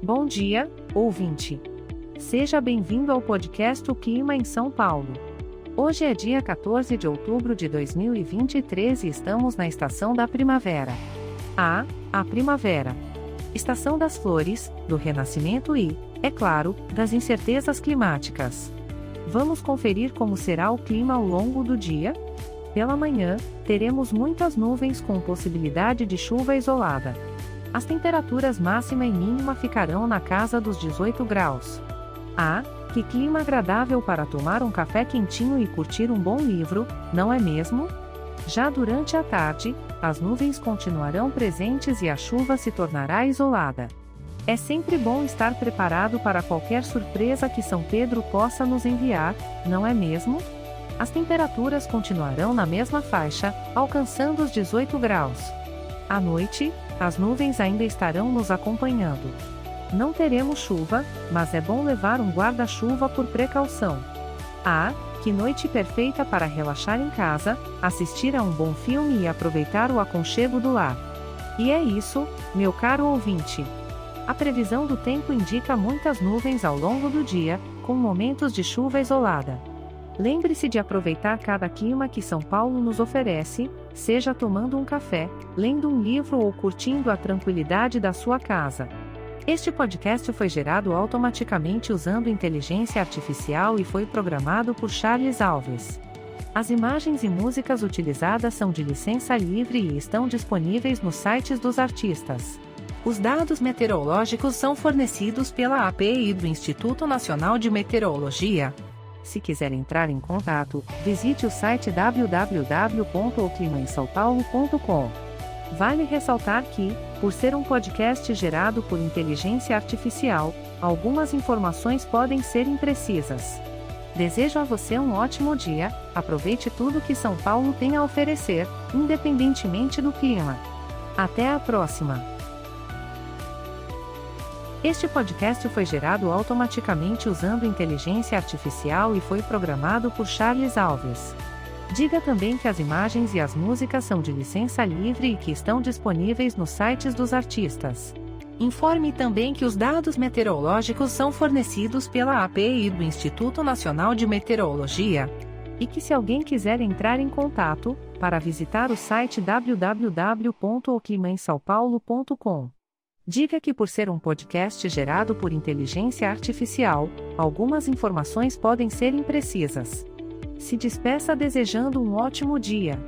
Bom dia, ouvinte. Seja bem-vindo ao podcast O Clima em São Paulo. Hoje é dia 14 de outubro de 2023 e estamos na estação da primavera. Ah, a primavera. Estação das flores, do renascimento e, é claro, das incertezas climáticas. Vamos conferir como será o clima ao longo do dia? Pela manhã, teremos muitas nuvens com possibilidade de chuva isolada. As temperaturas máxima e mínima ficarão na casa dos 18 graus. Ah, que clima agradável para tomar um café quentinho e curtir um bom livro, não é mesmo? Já durante a tarde, as nuvens continuarão presentes e a chuva se tornará isolada. É sempre bom estar preparado para qualquer surpresa que São Pedro possa nos enviar, não é mesmo? As temperaturas continuarão na mesma faixa, alcançando os 18 graus. À noite, as nuvens ainda estarão nos acompanhando. Não teremos chuva, mas é bom levar um guarda-chuva por precaução. Ah, que noite perfeita para relaxar em casa, assistir a um bom filme e aproveitar o aconchego do lar. E é isso, meu caro ouvinte. A previsão do tempo indica muitas nuvens ao longo do dia, com momentos de chuva isolada. Lembre-se de aproveitar cada clima que São Paulo nos oferece, seja tomando um café, lendo um livro ou curtindo a tranquilidade da sua casa. Este podcast foi gerado automaticamente usando inteligência artificial e foi programado por Charles Alves. As imagens e músicas utilizadas são de licença livre e estão disponíveis nos sites dos artistas. Os dados meteorológicos são fornecidos pela API do Instituto Nacional de Meteorologia, se quiser entrar em contato, visite o site www.oclimaemsaopaulo.com. Vale ressaltar que, por ser um podcast gerado por inteligência artificial, algumas informações podem ser imprecisas. Desejo a você um ótimo dia, aproveite tudo que São Paulo tem a oferecer, independentemente do clima. Até a próxima! Este podcast foi gerado automaticamente usando inteligência artificial e foi programado por Charles Alves. Diga também que as imagens e as músicas são de licença livre e que estão disponíveis nos sites dos artistas. Informe também que os dados meteorológicos são fornecidos pela API do Instituto Nacional de Meteorologia. E que se alguém quiser entrar em contato, para visitar o site www.oclimainsaopaulo.com. Diga que por ser um podcast gerado por inteligência artificial, algumas informações podem ser imprecisas. Se despeça desejando um ótimo dia.